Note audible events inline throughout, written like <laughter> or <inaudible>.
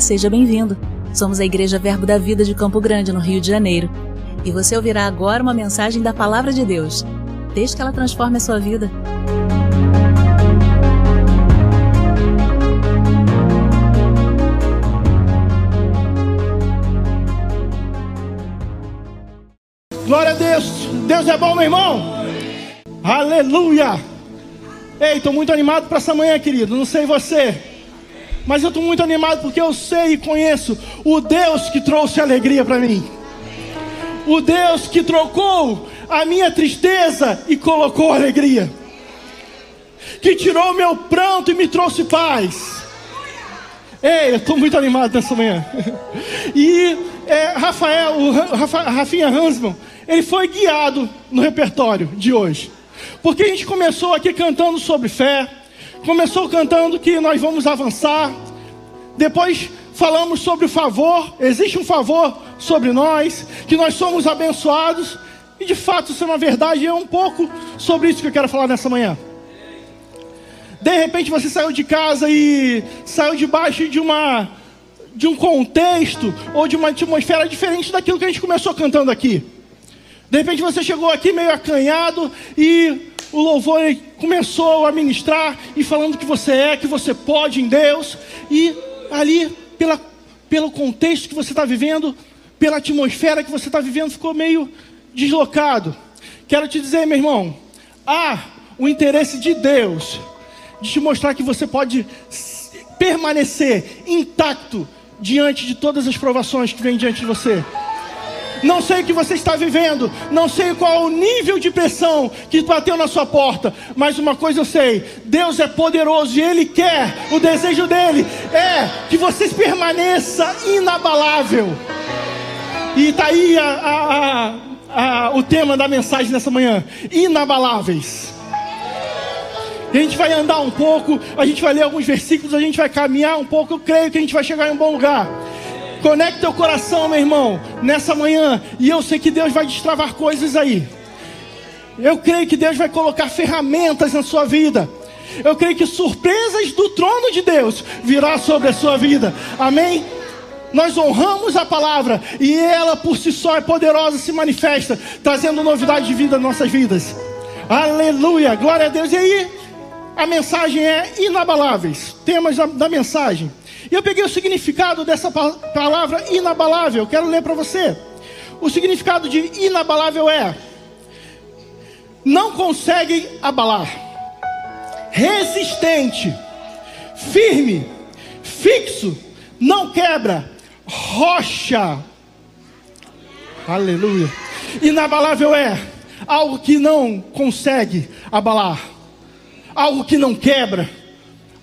Seja bem-vindo. Somos a Igreja Verbo da Vida de Campo Grande, no Rio de Janeiro. E você ouvirá agora uma mensagem da Palavra de Deus. Desde que ela transforme a sua vida. Glória a Deus. Deus é bom, meu irmão. Aleluia. Ei, estou muito animado para essa manhã, querido. Não sei você, mas eu estou muito animado porque eu sei e conheço o Deus que trouxe alegria para mim. O Deus que trocou a minha tristeza e colocou alegria. Que tirou meu pranto e me trouxe paz. Ei, eu estou muito animado nessa manhã. <laughs> E é, Rafael, o Rafa, Rafinha Hansman, ele foi guiado no repertório de hoje. Porque a gente começou aqui cantando sobre fé, começou cantando que nós vamos avançar, depois falamos sobre o favor, existe um favor sobre nós, que nós somos abençoados, e de fato isso é uma verdade, é um pouco sobre isso que eu quero falar nessa manhã. De repente você saiu de casa e saiu debaixo de uma de um contexto ou de uma atmosfera diferente daquilo que a gente começou cantando aqui. De repente você chegou aqui meio acanhado e o louvor começou a ministrar e falando que você é, que você pode em Deus. E ali, pela, pelo contexto que você está vivendo, pela atmosfera que você está vivendo, ficou meio deslocado. Quero te dizer, meu irmão, há o interesse de Deus de te mostrar que você pode permanecer intacto diante de todas as provações que vêm diante de você. Não sei o que você está vivendo, não sei qual é o nível de pressão que bateu na sua porta, mas uma coisa eu sei: Deus é poderoso e Ele quer, o desejo dele é que você permaneça inabalável. E está aí a, a, a, o tema da mensagem nessa manhã: inabaláveis. a gente vai andar um pouco, a gente vai ler alguns versículos, a gente vai caminhar um pouco. Eu creio que a gente vai chegar em um bom lugar. Conecte teu coração, meu irmão, nessa manhã. E eu sei que Deus vai destravar coisas aí. Eu creio que Deus vai colocar ferramentas na sua vida. Eu creio que surpresas do trono de Deus virá sobre a sua vida. Amém? Nós honramos a palavra e ela por si só é poderosa, se manifesta, trazendo novidade de vida nas nossas vidas. Aleluia, glória a Deus. E aí, a mensagem é inabaláveis. Temas da, da mensagem. E eu peguei o significado dessa palavra inabalável, quero ler para você. O significado de inabalável é: não consegue abalar, resistente, firme, fixo, não quebra, rocha. Aleluia. Inabalável é algo que não consegue abalar, algo que não quebra,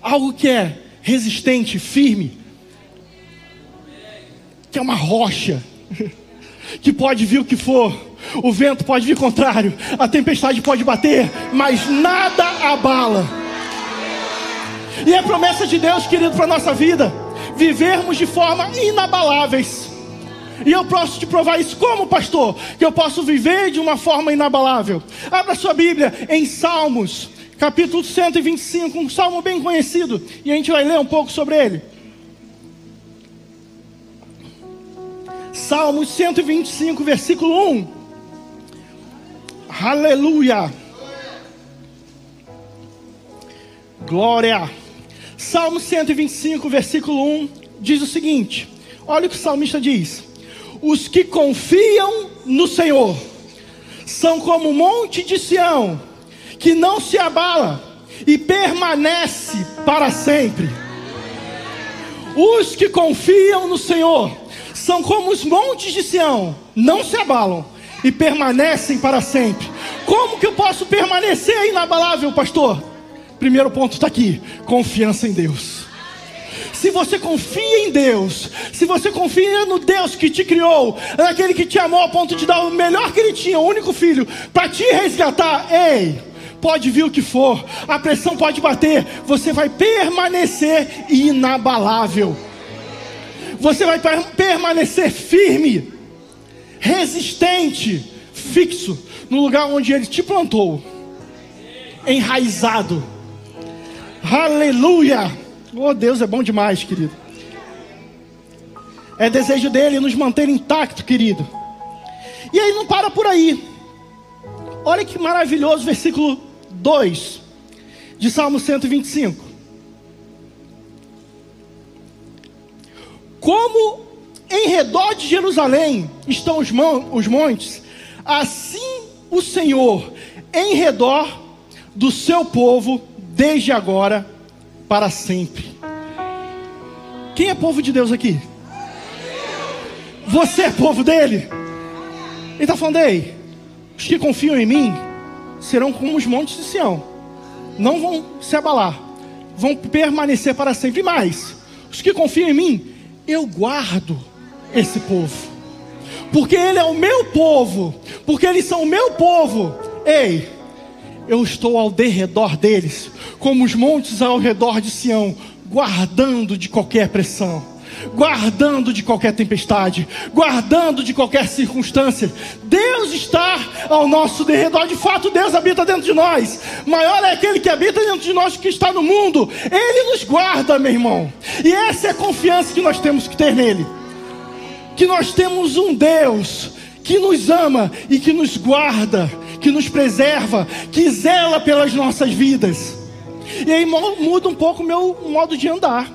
algo que é resistente, firme, que é uma rocha, <laughs> que pode vir o que for, o vento pode vir contrário, a tempestade pode bater, mas nada abala. E é promessa de Deus, querido, para a nossa vida, vivermos de forma inabaláveis. E eu posso te provar isso como pastor, que eu posso viver de uma forma inabalável. Abra sua Bíblia em Salmos, capítulo 125, um salmo bem conhecido, e a gente vai ler um pouco sobre ele. Salmo 125, versículo 1. Aleluia. Glória. Salmo 125, versículo 1 diz o seguinte: olha o que o salmista diz: Os que confiam no Senhor são como o monte de Sião que não se abala e permanece para sempre. Os que confiam no Senhor são como os montes de Sião, não se abalam e permanecem para sempre. Como que eu posso permanecer inabalável, pastor? Primeiro ponto está aqui: confiança em Deus. Se você confia em Deus, se você confia no Deus que te criou, naquele que te amou a ponto de dar o melhor que ele tinha, o único filho, para te resgatar, ei, pode vir o que for, a pressão pode bater, você vai permanecer inabalável. Você vai permanecer firme, resistente, fixo no lugar onde ele te plantou, enraizado. Aleluia! Oh, Deus é bom demais, querido. É desejo dele nos manter intacto, querido. E aí não para por aí. Olha que maravilhoso versículo 2 de Salmo 125. Como em redor de Jerusalém estão os, os montes, assim o Senhor em redor do seu povo, desde agora para sempre. Quem é povo de Deus aqui? Você é povo dele? Ele está falando, ei, os que confiam em mim serão como os montes de Sião, não vão se abalar, vão permanecer para sempre. mais, os que confiam em mim, eu guardo esse povo, porque ele é o meu povo, porque eles são o meu povo. Ei, eu estou ao derredor deles, como os montes ao redor de Sião, guardando de qualquer pressão, guardando de qualquer tempestade, guardando de qualquer circunstância. Deus está ao nosso derredor, de fato, Deus habita dentro de nós. Maior é aquele que habita dentro de nós que está no mundo, Ele nos guarda, meu irmão, e essa é a confiança que nós temos que ter nele. Que nós temos um Deus que nos ama e que nos guarda, que nos preserva, que zela pelas nossas vidas. E aí muda um pouco o meu modo de andar.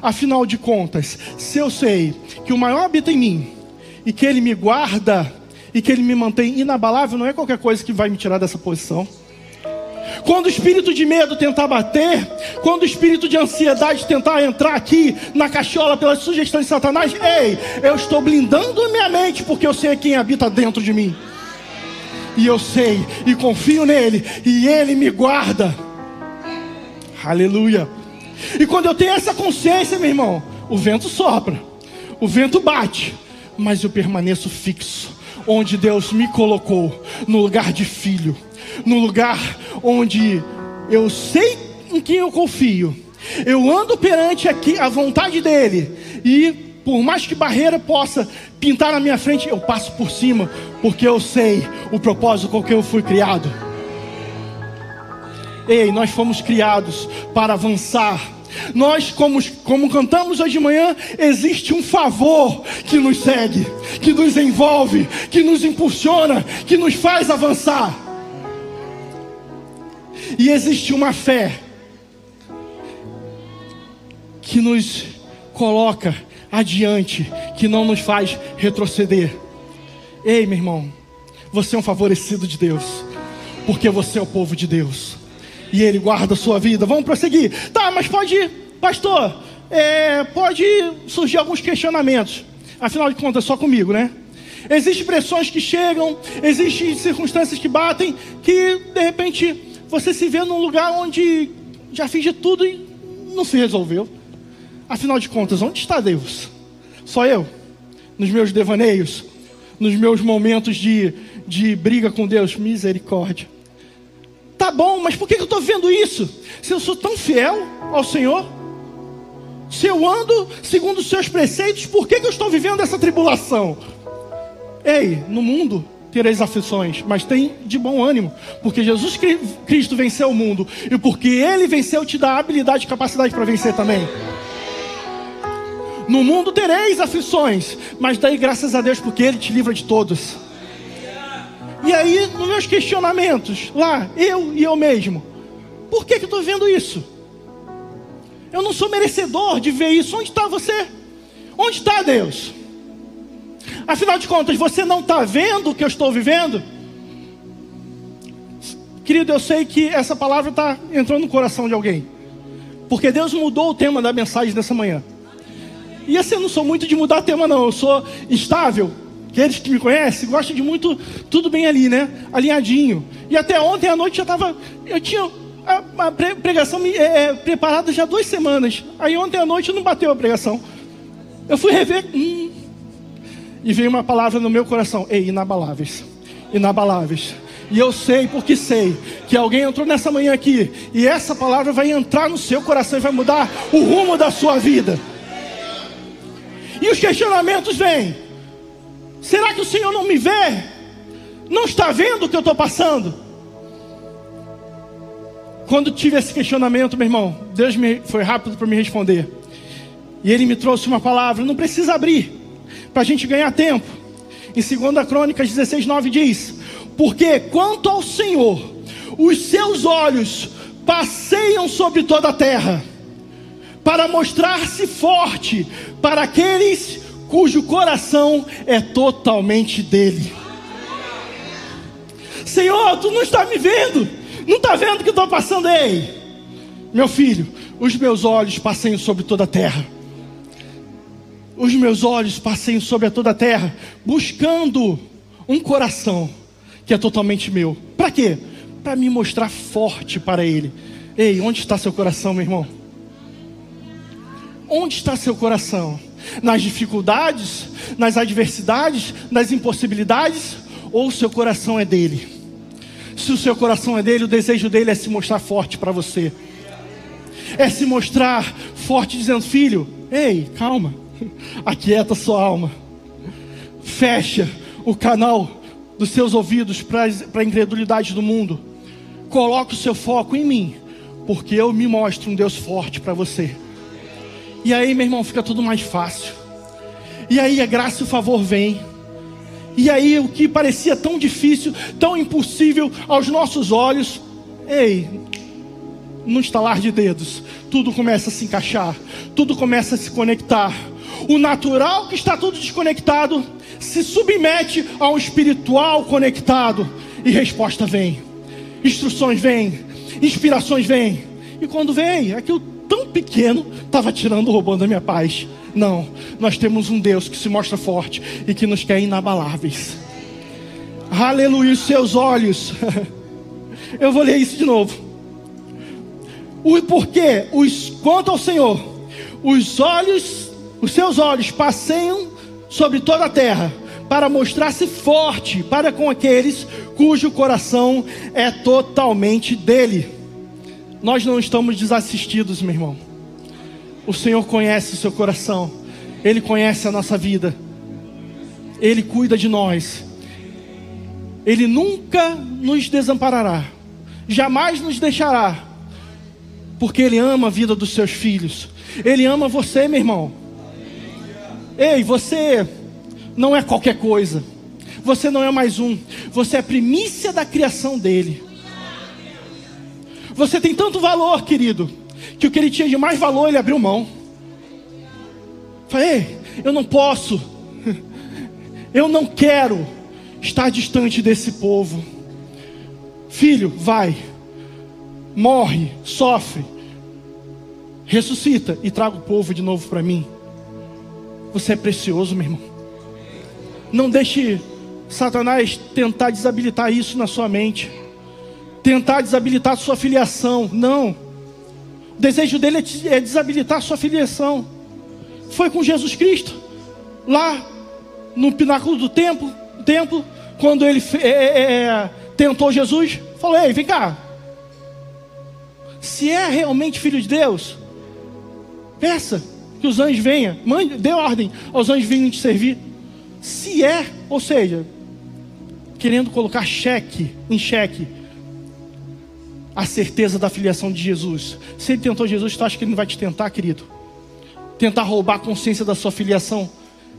Afinal de contas, se eu sei que o maior habita em mim e que ele me guarda e que ele me mantém inabalável, não é qualquer coisa que vai me tirar dessa posição. Quando o espírito de medo tentar bater, quando o espírito de ansiedade tentar entrar aqui na cachola pelas sugestões de Satanás, ei, eu estou blindando minha mente porque eu sei quem habita dentro de mim. E eu sei e confio nele e ele me guarda. Aleluia. E quando eu tenho essa consciência, meu irmão, o vento sopra, o vento bate, mas eu permaneço fixo onde Deus me colocou, no lugar de filho, no lugar onde eu sei em quem eu confio. Eu ando perante aqui a vontade dele e por mais que barreira possa pintar na minha frente, eu passo por cima, porque eu sei o propósito com que eu fui criado. Ei, nós fomos criados para avançar. Nós, como, como cantamos hoje de manhã, existe um favor que nos segue, que nos envolve, que nos impulsiona, que nos faz avançar. E existe uma fé que nos coloca adiante, que não nos faz retroceder. Ei, meu irmão, você é um favorecido de Deus, porque você é o povo de Deus e Ele guarda a sua vida. Vamos prosseguir. Tá, mas pode, pastor, é, pode surgir alguns questionamentos. Afinal de contas, só comigo, né? Existem pressões que chegam, existem circunstâncias que batem, que de repente você se vê num lugar onde já fiz de tudo e não se resolveu. Afinal de contas, onde está Deus? Só eu? Nos meus devaneios? Nos meus momentos de, de briga com Deus? Misericórdia. Bom, mas por que eu estou vendo isso? Se eu sou tão fiel ao Senhor, se eu ando segundo os seus preceitos, por que, que eu estou vivendo essa tribulação? Ei, no mundo tereis aflições, mas tem de bom ânimo, porque Jesus Cristo venceu o mundo, e porque Ele venceu, te dá habilidade e capacidade para vencer também. No mundo tereis aflições, mas daí graças a Deus, porque Ele te livra de todos. E aí, nos meus questionamentos, lá, eu e eu mesmo, por que, que eu estou vendo isso? Eu não sou merecedor de ver isso. Onde está você? Onde está Deus? Afinal de contas, você não está vendo o que eu estou vivendo? Querido, eu sei que essa palavra está entrando no coração de alguém. Porque Deus mudou o tema da mensagem dessa manhã. E assim, eu não sou muito de mudar tema, não. Eu sou estável, Aqueles que me conhecem gostam de muito, tudo bem ali, né? Alinhadinho. E até ontem à noite já estava. Eu tinha a, a pregação é, é, preparada já duas semanas. Aí ontem à noite não bateu a pregação. Eu fui rever. Hum, e veio uma palavra no meu coração: Ei, inabaláveis. Inabaláveis. E eu sei, porque sei, que alguém entrou nessa manhã aqui. E essa palavra vai entrar no seu coração e vai mudar o rumo da sua vida. E os questionamentos vêm. Será que o Senhor não me vê? Não está vendo o que eu estou passando? Quando tive esse questionamento, meu irmão, Deus me, foi rápido para me responder. E ele me trouxe uma palavra, não precisa abrir, para a gente ganhar tempo. Em 2 Crônicas 16, 9 diz: Porque quanto ao Senhor, os seus olhos passeiam sobre toda a terra, para mostrar-se forte para aqueles cujo coração é totalmente dele. Senhor, tu não está me vendo, não está vendo o que estou passando aí, meu filho. Os meus olhos passeiam sobre toda a terra. Os meus olhos passeiam sobre toda a terra, buscando um coração que é totalmente meu. Para quê? Para me mostrar forte para Ele. Ei, onde está seu coração, meu irmão? Onde está seu coração? Nas dificuldades, nas adversidades, nas impossibilidades? Ou o seu coração é dele? Se o seu coração é dele, o desejo dele é se mostrar forte para você. É se mostrar forte, dizendo: Filho, ei, calma, <laughs> aquieta sua alma. Fecha o canal dos seus ouvidos para a incredulidade do mundo. Coloque o seu foco em mim, porque eu me mostro um Deus forte para você. E aí, meu irmão, fica tudo mais fácil. E aí a graça e o favor vem. E aí o que parecia tão difícil, tão impossível aos nossos olhos, ei, no estalar de dedos, tudo começa a se encaixar, tudo começa a se conectar. O natural que está tudo desconectado se submete ao espiritual conectado e resposta vem. Instruções vêm, inspirações vêm. E quando vem, aquilo tão pequeno estava tirando, roubando a minha paz. Não, nós temos um Deus que se mostra forte e que nos quer inabaláveis. Aleluia, seus olhos. <laughs> Eu vou ler isso de novo. O porquê? Os quanto ao Senhor, os olhos, os seus olhos passeiam sobre toda a terra para mostrar-se forte para com aqueles cujo coração é totalmente dele. Nós não estamos desassistidos, meu irmão. O Senhor conhece o seu coração, Ele conhece a nossa vida, Ele cuida de nós, Ele nunca nos desamparará, jamais nos deixará, porque Ele ama a vida dos seus filhos, Ele ama você, meu irmão. Ei, você não é qualquer coisa, você não é mais um, você é primícia da criação dEle. Você tem tanto valor, querido que o que ele tinha de mais valor ele abriu mão. Falei, eu não posso, eu não quero estar distante desse povo. Filho, vai, morre, sofre, ressuscita e traga o povo de novo para mim. Você é precioso, meu irmão. Não deixe Satanás tentar desabilitar isso na sua mente, tentar desabilitar sua filiação. Não. O desejo dele é, é desabilitar sua filiação. Foi com Jesus Cristo, lá no pináculo do templo, templo quando ele é, é, é, tentou Jesus, falou: Ei, vem cá. Se é realmente filho de Deus, peça que os anjos venham, mande, dê ordem aos anjos virem te servir. Se é, ou seja, querendo colocar cheque em cheque a certeza da filiação de Jesus. Se ele tentou Jesus, tu acha que ele não vai te tentar, querido? Tentar roubar a consciência da sua filiação.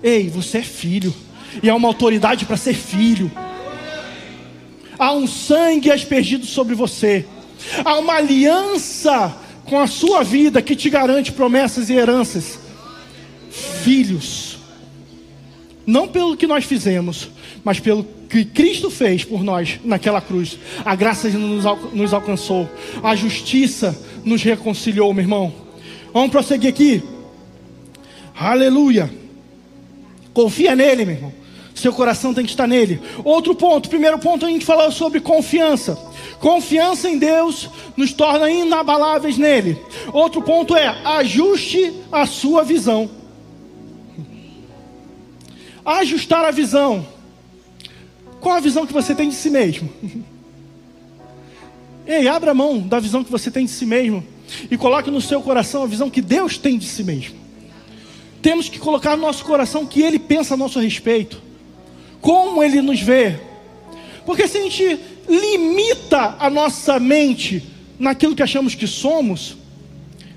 Ei, você é filho. E há uma autoridade para ser filho. Há um sangue aspergido sobre você. Há uma aliança com a sua vida que te garante promessas e heranças. Filhos. Não pelo que nós fizemos, mas pelo que Cristo fez por nós naquela cruz. A graça nos, nos alcançou, a justiça nos reconciliou, meu irmão. Vamos prosseguir aqui. Aleluia. Confia nele, meu irmão. Seu coração tem que estar nele. Outro ponto, primeiro ponto a gente falou sobre confiança. Confiança em Deus nos torna inabaláveis nele. Outro ponto é ajuste a sua visão. Ajustar a visão. Qual a visão que você tem de si mesmo? <laughs> Ei, abra mão da visão que você tem de si mesmo e coloque no seu coração a visão que Deus tem de si mesmo. Temos que colocar no nosso coração o que Ele pensa a nosso respeito, como Ele nos vê. Porque se a gente limita a nossa mente naquilo que achamos que somos,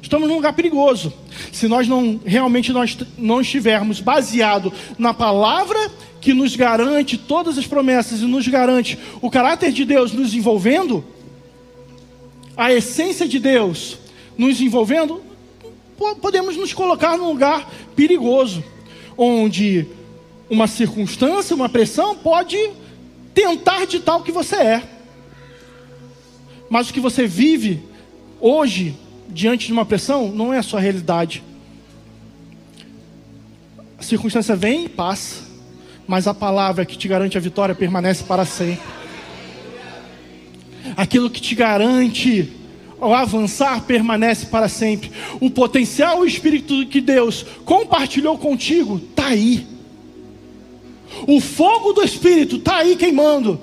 Estamos num lugar perigoso. Se nós não realmente nós não estivermos baseado na palavra que nos garante todas as promessas e nos garante o caráter de Deus nos envolvendo, a essência de Deus nos envolvendo, podemos nos colocar num lugar perigoso, onde uma circunstância, uma pressão pode tentar ditar o que você é. Mas o que você vive hoje diante de uma pressão não é a sua realidade. A circunstância vem e passa, mas a palavra que te garante a vitória permanece para sempre. Aquilo que te garante o avançar permanece para sempre. O potencial o espírito que Deus compartilhou contigo está aí. O fogo do espírito está aí queimando.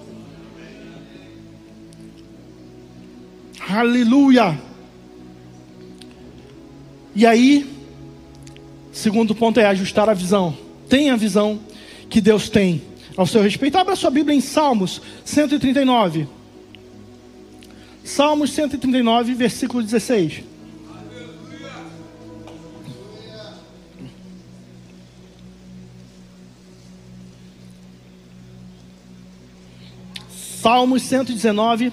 Aleluia. E aí, segundo ponto é ajustar a visão. Tenha visão que Deus tem ao seu respeito. Abra sua Bíblia em Salmos 139. Salmos 139, versículo 16. Salmos 119,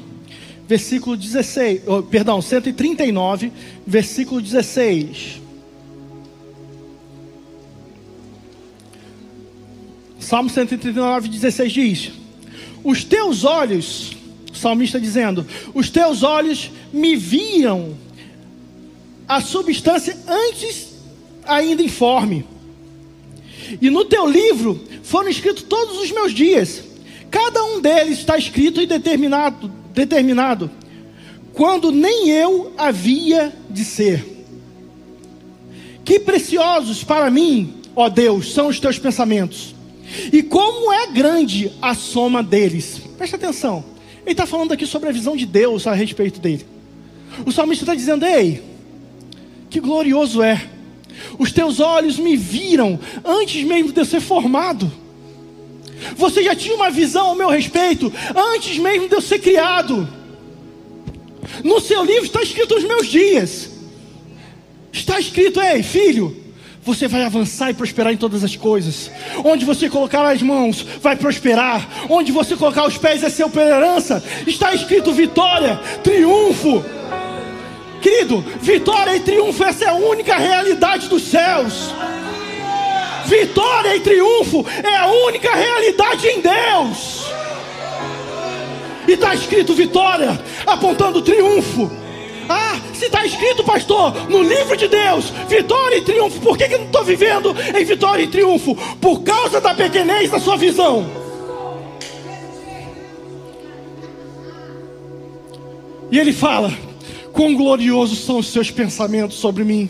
versículo 16, oh, perdão, 139, versículo 16. Salmo 139, 16 diz: Os teus olhos, o salmista dizendo, os teus olhos me viam a substância antes ainda informe. E no teu livro foram escritos todos os meus dias. Cada um deles está escrito e determinado determinado, quando nem eu havia de ser. Que preciosos para mim, ó Deus, são os teus pensamentos, e como é grande a soma deles. Presta atenção, ele está falando aqui sobre a visão de Deus a respeito dele. O salmista está dizendo: Ei, que glorioso é, os teus olhos me viram antes mesmo de eu ser formado. Você já tinha uma visão ao meu respeito antes mesmo de eu ser criado. No seu livro está escrito os meus dias. Está escrito, ei, filho, você vai avançar e prosperar em todas as coisas. Onde você colocar as mãos, vai prosperar. Onde você colocar os pés, é seu herança. Está escrito vitória, triunfo. Querido, vitória e triunfo, essa é a única realidade dos céus. Vitória e triunfo é a única realidade em Deus. E está escrito vitória, apontando triunfo. Ah, se está escrito, pastor, no livro de Deus, vitória e triunfo, por que, que eu não estou vivendo em vitória e triunfo? Por causa da pequenez da sua visão. E ele fala: quão gloriosos são os seus pensamentos sobre mim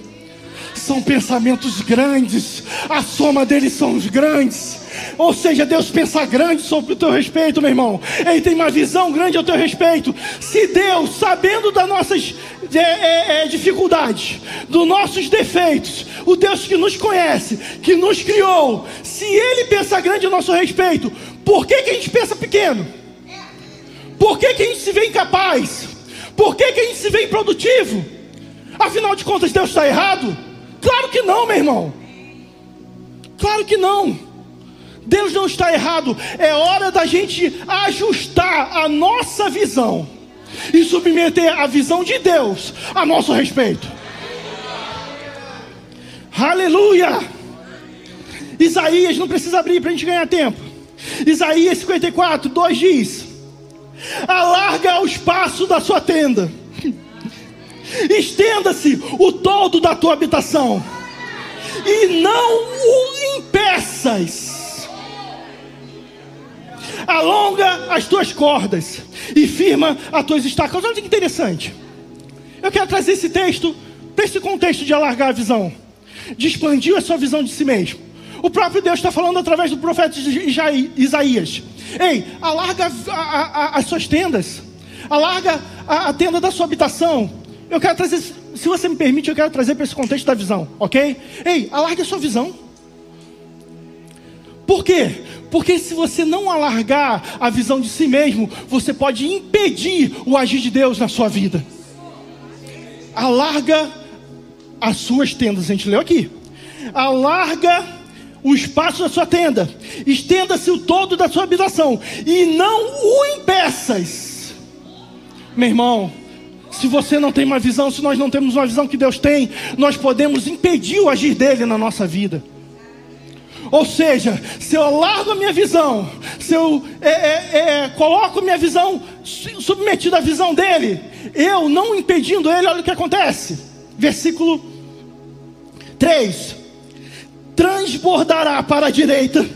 são pensamentos grandes, a soma deles são os grandes. Ou seja, Deus pensa grande sobre o teu respeito, meu irmão. Ele tem uma visão grande ao teu respeito. Se Deus, sabendo das nossas é, é, é, dificuldades, dos nossos defeitos, o Deus que nos conhece, que nos criou, se Ele pensa grande ao nosso respeito, por que, que a gente pensa pequeno? Por que, que a gente se vê incapaz? Por que, que a gente se vê improdutivo? Afinal de contas, Deus está errado? Claro que não, meu irmão. Claro que não. Deus não está errado. É hora da gente ajustar a nossa visão e submeter a visão de Deus a nosso respeito. Aleluia! Isaías, não precisa abrir para a gente ganhar tempo. Isaías 54, 2 diz: Alarga o espaço da sua tenda Estenda-se o todo da tua habitação, e não o impeças. Alonga as tuas cordas e firma as tuas estacas. Olha que interessante. Eu quero trazer esse texto para esse contexto de alargar a visão, de expandir a sua visão de si mesmo. O próprio Deus está falando através do profeta Isaías: Ei, alarga a, a, a, as suas tendas, alarga a tenda da sua habitação, eu quero trazer, se você me permite, eu quero trazer para esse contexto da visão, ok? Ei, alargue a sua visão. Por quê? Porque se você não alargar a visão de si mesmo, você pode impedir o agir de Deus na sua vida. Alarga as suas tendas. A gente leu aqui. Alarga o espaço da sua tenda, estenda-se o todo da sua habitação, e não o impeças. Meu irmão, se você não tem uma visão, se nós não temos uma visão que Deus tem, nós podemos impedir o agir dele na nossa vida. Ou seja, se eu largo a minha visão, se eu é, é, é, coloco minha visão submetida à visão dele, eu não impedindo ele, olha o que acontece. Versículo 3: transbordará para a direita,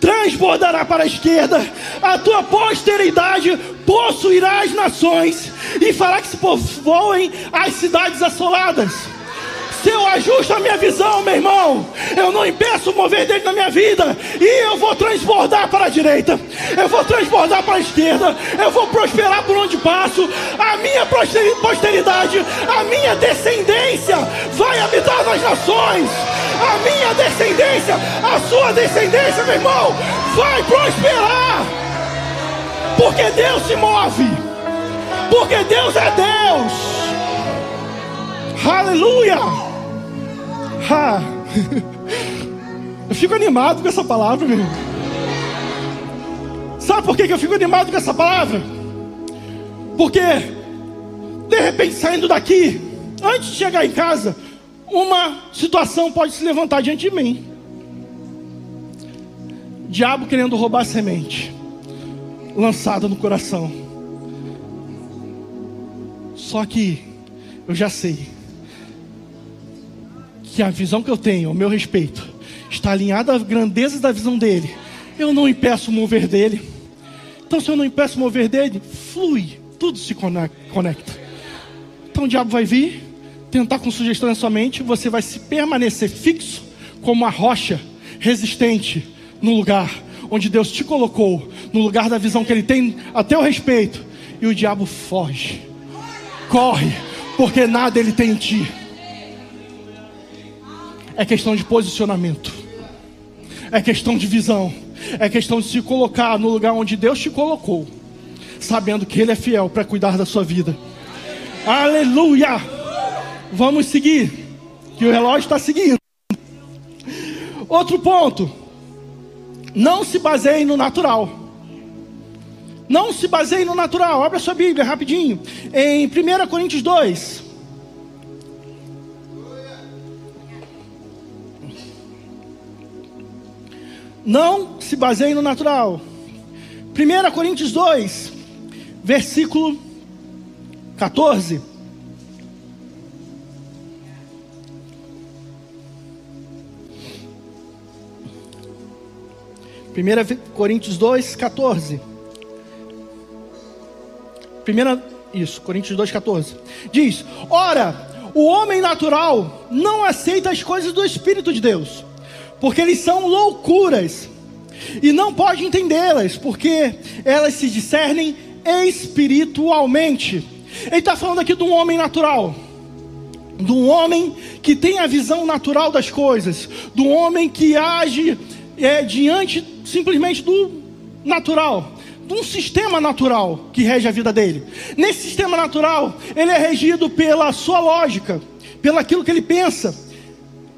transbordará para a esquerda, a tua posteridade possuirá as nações e fará que se povoem as cidades assoladas se eu ajusto a minha visão, meu irmão, eu não impeço o mover dele na minha vida, e eu vou transbordar para a direita, eu vou transbordar para a esquerda, eu vou prosperar por onde passo, a minha posteridade, a minha descendência vai habitar nas nações, a minha descendência, a sua descendência, meu irmão, vai prosperar, porque Deus se move, porque Deus é Deus. Aleluia! Ha! <laughs> Eu fico animado com essa palavra, meu. Sabe por que eu fico animado com essa palavra? Porque, de repente, saindo daqui, antes de chegar em casa, uma situação pode se levantar diante de mim. Diabo querendo roubar a semente, lançada no coração. Só que eu já sei que a visão que eu tenho, o meu respeito, está alinhada à grandeza da visão dele, eu não impeço o mover dele. Então, se eu não impeço o mover dele, flui, tudo se conecta. Então, o diabo vai vir, tentar com sugestão na sua mente, você vai se permanecer fixo como uma rocha resistente no lugar onde Deus te colocou, no lugar da visão que Ele tem a teu respeito, e o diabo foge, corre, porque nada Ele tem em ti é questão de posicionamento, é questão de visão, é questão de se colocar no lugar onde Deus te colocou, sabendo que Ele é fiel para cuidar da sua vida. Aleluia! Vamos seguir, que o relógio está seguindo. Outro ponto: não se baseie no natural. Não se baseie no natural. Abra sua Bíblia rapidinho. Em 1 Coríntios 2. Não se baseie no natural. 1 Coríntios 2, versículo 14. Primeira Coríntios 2, 14. Primeira, isso, Coríntios 2, 14. Diz: Ora, o homem natural não aceita as coisas do Espírito de Deus porque eles são loucuras. E não pode entendê-las, porque elas se discernem espiritualmente. Ele está falando aqui de um homem natural, de um homem que tem a visão natural das coisas, de um homem que age é, diante simplesmente do natural, de um sistema natural que rege a vida dele. Nesse sistema natural, ele é regido pela sua lógica, pelo aquilo que ele pensa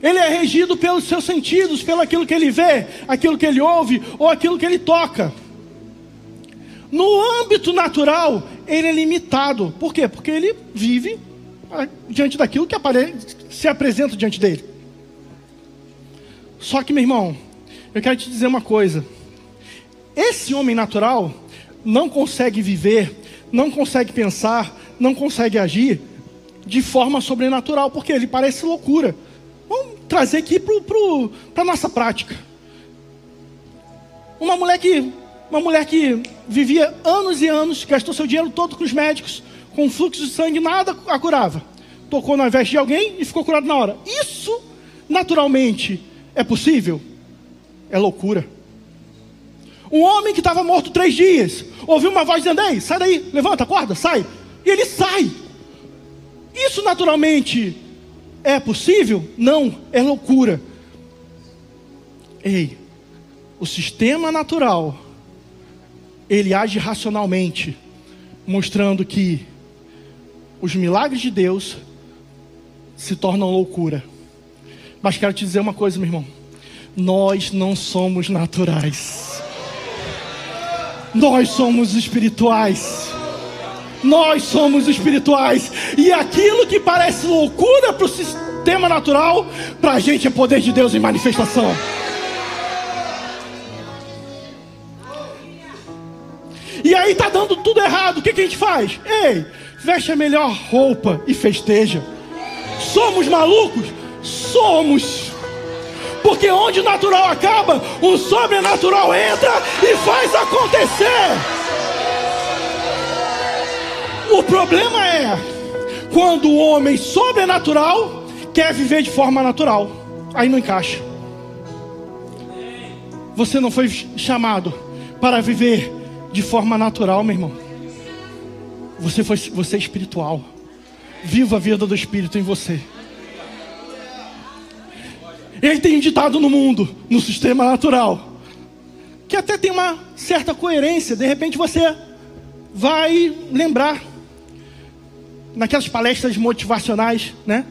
ele é regido pelos seus sentidos, pelo aquilo que ele vê, aquilo que ele ouve ou aquilo que ele toca. No âmbito natural, ele é limitado. Por quê? Porque ele vive ah, diante daquilo que se apresenta diante dele. Só que, meu irmão, eu quero te dizer uma coisa. Esse homem natural não consegue viver, não consegue pensar, não consegue agir de forma sobrenatural, porque ele parece loucura trazer aqui para a nossa prática. Uma mulher que uma mulher que vivia anos e anos, gastou seu dinheiro todo com os médicos, com fluxo de sangue, nada a curava. Tocou na veste de alguém e ficou curado na hora. Isso, naturalmente, é possível? É loucura. Um homem que estava morto três dias, ouviu uma voz dizendo: Ei, sai daí, levanta, acorda, sai. E ele sai. Isso naturalmente é possível? Não, é loucura. Ei, o sistema natural, ele age racionalmente, mostrando que os milagres de Deus se tornam loucura. Mas quero te dizer uma coisa, meu irmão. Nós não somos naturais. Nós somos espirituais. Nós somos espirituais. E aquilo que parece loucura para o sistema natural, para a gente é poder de Deus em manifestação. E aí tá dando tudo errado. O que, que a gente faz? Ei, veste a melhor roupa e festeja. Somos malucos? Somos. Porque onde o natural acaba, o sobrenatural entra e faz acontecer. O problema é quando o homem sobrenatural quer viver de forma natural. Aí não encaixa. Você não foi chamado para viver de forma natural, meu irmão. Você foi você é espiritual. Viva a vida do espírito em você. Ele tem um ditado no mundo, no sistema natural, que até tem uma certa coerência. De repente você vai lembrar naquelas palestras motivacionais, né?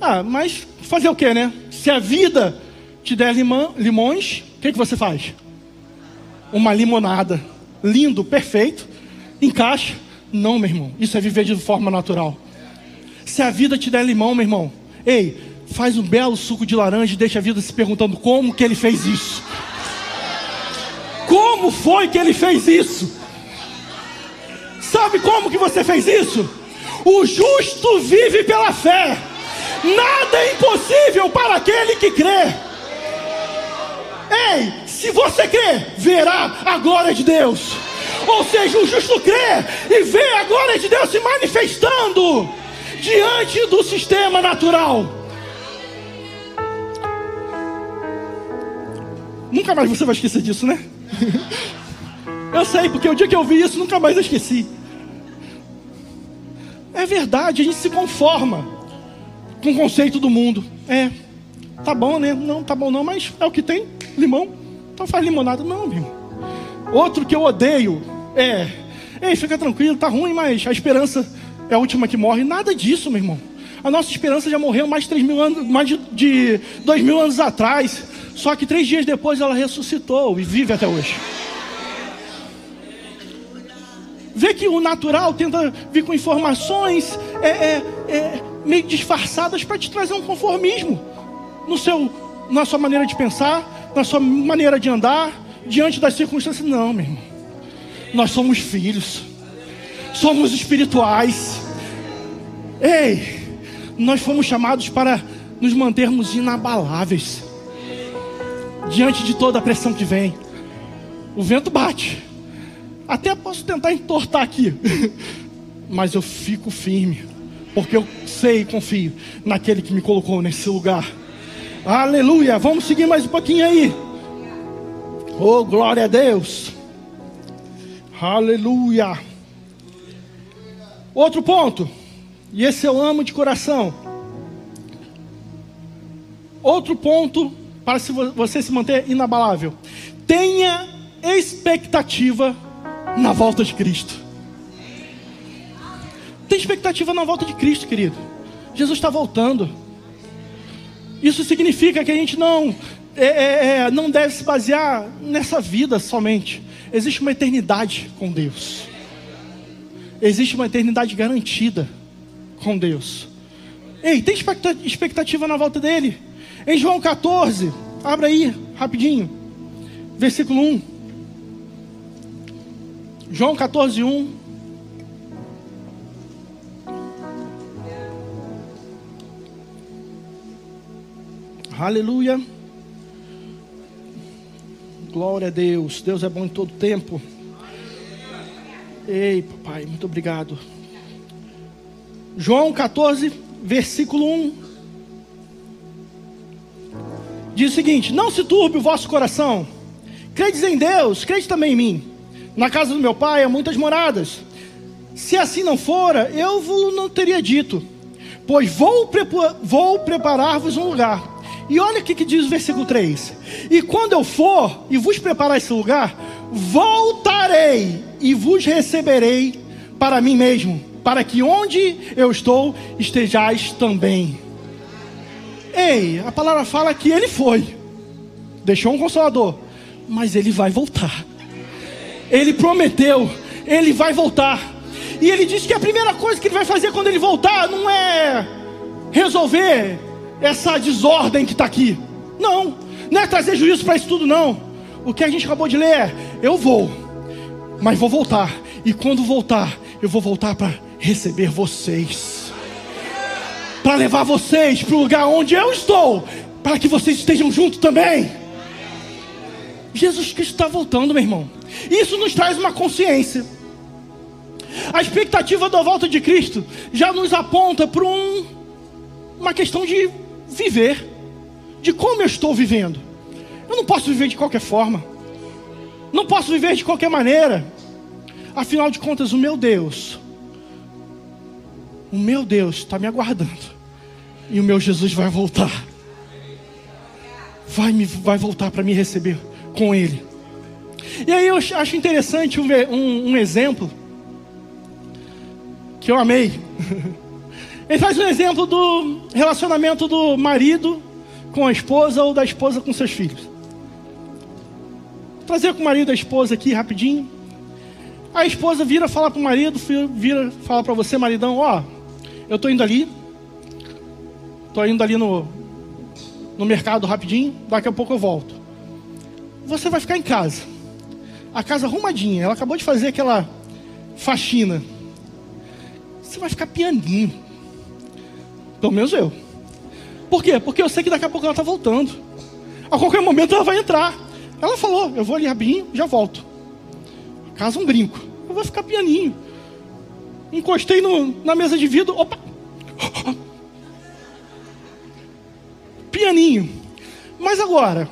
Ah, mas fazer o que, né? Se a vida te der limão, limões, o que, que você faz? Uma limonada. Lindo, perfeito. Encaixa. Não, meu irmão. Isso é viver de forma natural. Se a vida te der limão, meu irmão, ei, faz um belo suco de laranja e deixa a vida se perguntando como que ele fez isso. Como foi que ele fez isso? Sabe como que você fez isso? O justo vive pela fé. Nada é impossível para aquele que crê. Ei, se você crê, verá a glória de Deus. Ou seja, o justo crê e vê a glória de Deus se manifestando diante do sistema natural. Nunca mais você vai esquecer disso, né? <laughs> eu sei, porque o dia que eu vi isso, nunca mais eu esqueci. É verdade, a gente se conforma com o conceito do mundo. É, tá bom, né? Não, tá bom não, mas é o que tem, limão. Então faz limonada. Não, meu. Outro que eu odeio é, ei, fica tranquilo, tá ruim, mas a esperança é a última que morre. Nada disso, meu irmão. A nossa esperança já morreu mais de 3 mil anos, mais de, de 2 mil anos atrás. Só que três dias depois ela ressuscitou e vive até hoje. Vê que o natural tenta vir com informações é, é, é, meio disfarçadas para te trazer um conformismo no seu, na sua maneira de pensar, na sua maneira de andar, diante das circunstâncias. Não, meu irmão. Nós somos filhos, somos espirituais. Ei, nós fomos chamados para nos mantermos inabaláveis diante de toda a pressão que vem. O vento bate. Até posso tentar entortar aqui, <laughs> mas eu fico firme, porque eu sei e confio naquele que me colocou nesse lugar. Aleluia! Vamos seguir mais um pouquinho aí. Oh, glória a Deus! Aleluia! Outro ponto, e esse eu amo de coração. Outro ponto para você se manter inabalável. Tenha expectativa na volta de Cristo. Tem expectativa na volta de Cristo, querido. Jesus está voltando. Isso significa que a gente não é, é, é, não deve se basear nessa vida somente. Existe uma eternidade com Deus. Existe uma eternidade garantida com Deus. Ei, tem expectativa na volta dele? Em João 14, abra aí, rapidinho. Versículo 1. João 14, 1. Aleluia. Glória a Deus. Deus é bom em todo tempo. Ei, papai, muito obrigado. João 14, versículo 1 diz o seguinte: Não se turbe o vosso coração. Credes em Deus, crede também em mim. Na casa do meu pai há muitas moradas. Se assim não fora, eu não teria dito. Pois vou, vou preparar-vos um lugar. E olha o que, que diz o versículo 3: E quando eu for e vos preparar esse lugar, voltarei e vos receberei para mim mesmo, para que onde eu estou estejais também. Ei, a palavra fala que ele foi, deixou um consolador, mas ele vai voltar. Ele prometeu, ele vai voltar. E ele disse que a primeira coisa que ele vai fazer quando ele voltar não é resolver essa desordem que está aqui. Não, não é trazer juízo para isso tudo, não. O que a gente acabou de ler é: eu vou, mas vou voltar. E quando voltar, eu vou voltar para receber vocês, para levar vocês para o lugar onde eu estou, para que vocês estejam juntos também. Jesus Cristo está voltando, meu irmão. Isso nos traz uma consciência. A expectativa da volta de Cristo já nos aponta para um, uma questão de viver, de como eu estou vivendo. Eu não posso viver de qualquer forma, não posso viver de qualquer maneira. Afinal de contas, o meu Deus, o meu Deus está me aguardando, e o meu Jesus vai voltar, vai, me, vai voltar para me receber com Ele. E aí eu acho interessante um, um, um exemplo que eu amei. <laughs> Ele faz um exemplo do relacionamento do marido com a esposa ou da esposa com seus filhos. Vou trazer com o marido e a esposa aqui rapidinho. A esposa vira fala para o marido, vira fala para você, maridão, ó, eu estou indo ali, estou indo ali no, no mercado rapidinho, daqui a pouco eu volto. Você vai ficar em casa a casa arrumadinha. Ela acabou de fazer aquela faxina. Você vai ficar pianinho. Pelo menos eu. Por quê? Porque eu sei que daqui a pouco ela está voltando. A qualquer momento ela vai entrar. Ela falou: Eu vou ali abrir, já volto. Casa um brinco. Eu vou ficar pianinho. Encostei no, na mesa de vidro. Opa! Pianinho. Mas agora,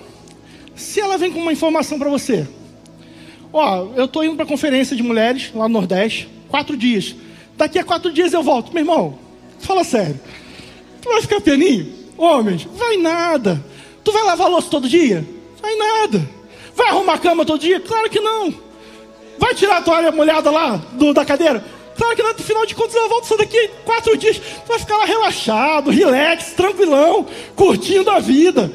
se ela vem com uma informação para você, Ó, eu estou indo para a conferência de mulheres lá no Nordeste, quatro dias. Daqui a quatro dias eu volto. Meu irmão, fala sério. Tu vai ficar pianinho? Homens, vai nada. Tu vai lavar louça todo dia? Vai nada. Vai arrumar a cama todo dia? Claro que não. Vai tirar a toalha molhada lá do, da cadeira? Claro que não. No final de contas, eu volto só daqui quatro dias. Tu vai ficar lá relaxado, relax, tranquilão, curtindo a vida,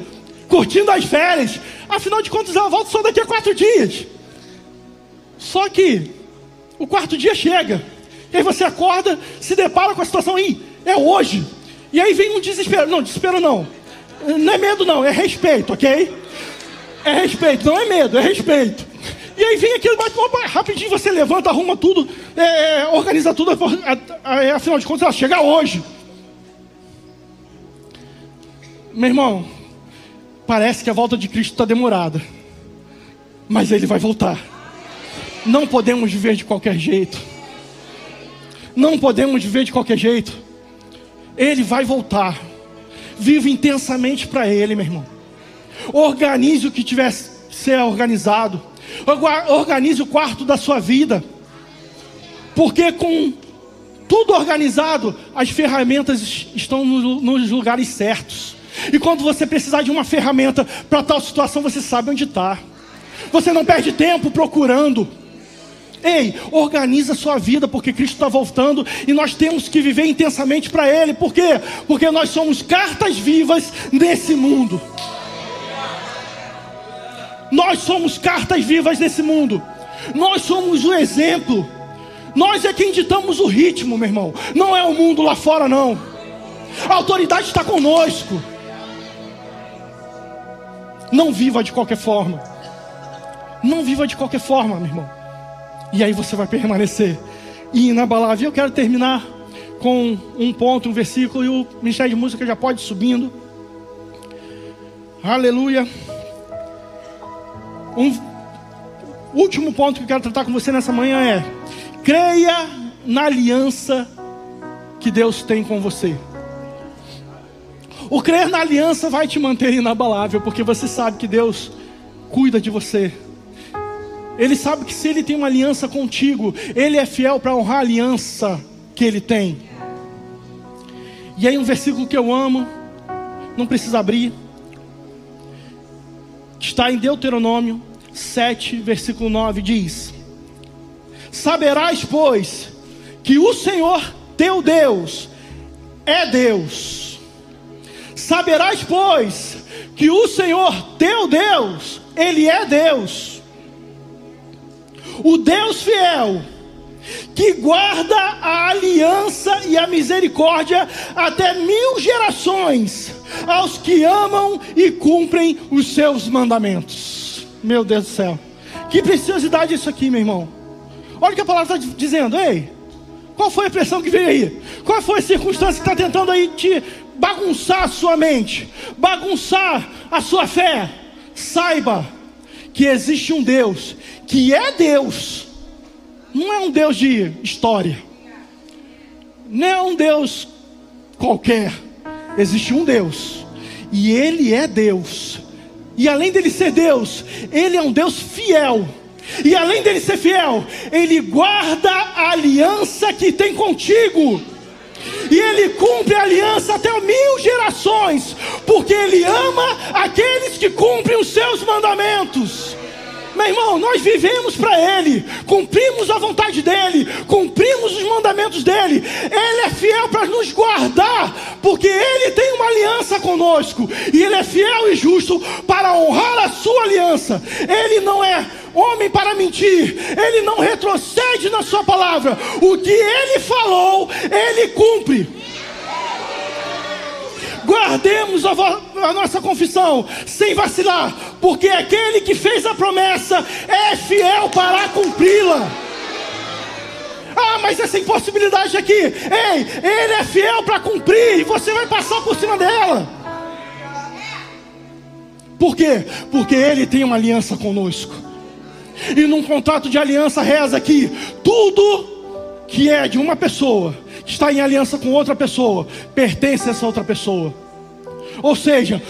curtindo as férias. Afinal de contas, eu volto só daqui a quatro dias. Só que o quarto dia chega, e aí você acorda, se depara com a situação aí, é hoje. E aí vem um desespero. Não, desespero não. Não é medo, não, é respeito, ok? É respeito, não é medo, é respeito. E aí vem bate opa, rapidinho você levanta, arruma tudo, é, é organiza tudo, afinal de contas ela chega hoje. Meu irmão, parece que a volta de Cristo está demorada, mas ele vai voltar. Não podemos viver de qualquer jeito. Não podemos viver de qualquer jeito. Ele vai voltar. Vive intensamente para Ele, meu irmão. Organize o que tiver ser organizado. Organize o quarto da sua vida. Porque com tudo organizado, as ferramentas estão nos lugares certos. E quando você precisar de uma ferramenta para tal situação, você sabe onde está. Você não perde tempo procurando. Ei, organiza a sua vida, porque Cristo está voltando e nós temos que viver intensamente para Ele. Por quê? Porque nós somos cartas vivas nesse mundo. Nós somos cartas vivas nesse mundo. Nós somos o exemplo. Nós é quem ditamos o ritmo, meu irmão. Não é o mundo lá fora, não. A autoridade está conosco. Não viva de qualquer forma. Não viva de qualquer forma, meu irmão. E aí você vai permanecer inabalável. Eu quero terminar com um ponto, um versículo, e o Ministério de Música já pode ir subindo. Aleluia. Um último ponto que eu quero tratar com você nessa manhã é: creia na aliança que Deus tem com você. O crer na aliança vai te manter inabalável, porque você sabe que Deus cuida de você. Ele sabe que se ele tem uma aliança contigo, ele é fiel para honrar a aliança que ele tem. E aí um versículo que eu amo, não precisa abrir, está em Deuteronômio 7, versículo 9, diz: Saberás, pois, que o Senhor teu Deus é Deus. Saberás, pois, que o Senhor teu Deus, Ele é Deus, o Deus fiel, que guarda a aliança e a misericórdia até mil gerações aos que amam e cumprem os seus mandamentos. Meu Deus do céu, que preciosidade isso aqui, meu irmão. Olha o que a palavra está dizendo, ei. Qual foi a pressão que veio aí? Qual foi a circunstância que está tentando aí te bagunçar a sua mente, bagunçar a sua fé? Saiba que existe um Deus que é Deus, não é um Deus de história, não é um Deus qualquer, existe um Deus, e Ele é Deus, e além dele ser Deus, Ele é um Deus fiel. E além dele ser fiel, ele guarda a aliança que tem contigo. E ele cumpre a aliança até mil gerações, porque ele ama aqueles que cumprem os seus mandamentos. Meu irmão, nós vivemos para Ele, cumprimos a vontade dEle, cumprimos os mandamentos dEle. Ele é fiel para nos guardar, porque Ele tem uma aliança conosco, e Ele é fiel e justo para honrar a sua aliança. Ele não é homem para mentir, Ele não retrocede na Sua palavra. O que Ele falou, Ele cumpre guardemos a, a, nossa confissão sem vacilar, porque aquele que fez a promessa é fiel para cumpri-la. Ah, mas essa impossibilidade aqui, ei, ele é fiel para cumprir e você vai passar por cima dela. Por quê? Porque ele tem uma aliança conosco. E num contrato de aliança reza aqui: tudo que é de uma pessoa, que está em aliança com outra pessoa, pertence a essa outra pessoa. Ou seja,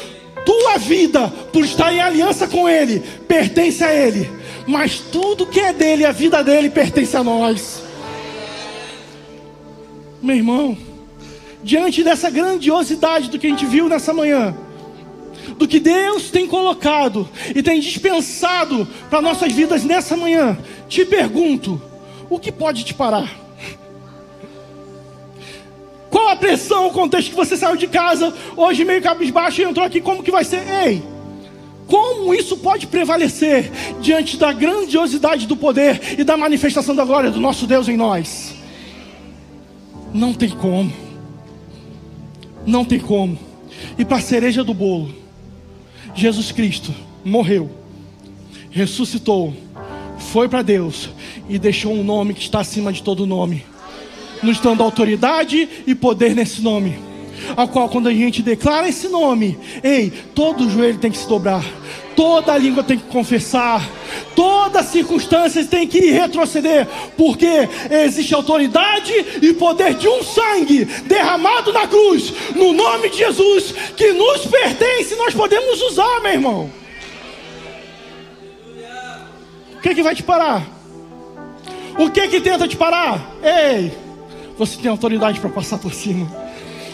tua vida, por estar em aliança com Ele, pertence a Ele. Mas tudo que é dele, a vida dele, pertence a nós. Meu irmão, diante dessa grandiosidade do que a gente viu nessa manhã, do que Deus tem colocado e tem dispensado para nossas vidas nessa manhã, te pergunto: o que pode te parar? Qual a pressão, o contexto que você saiu de casa hoje meio cabisbaixo e entrou aqui? Como que vai ser? Ei, como isso pode prevalecer diante da grandiosidade do poder e da manifestação da glória do nosso Deus em nós? Não tem como. Não tem como. E para cereja do bolo, Jesus Cristo morreu, ressuscitou, foi para Deus e deixou um nome que está acima de todo nome nos dando autoridade e poder nesse nome. Ao qual, quando a gente declara esse nome, ei, todo joelho tem que se dobrar, toda língua tem que confessar, toda circunstância tem que retroceder, porque existe autoridade e poder de um sangue derramado na cruz, no nome de Jesus, que nos pertence, nós podemos usar, meu irmão. O que, é que vai te parar? O que é que tenta te parar? Ei, você tem autoridade para passar por cima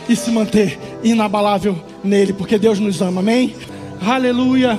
e se manter inabalável nele, porque Deus nos ama, amém? Aleluia.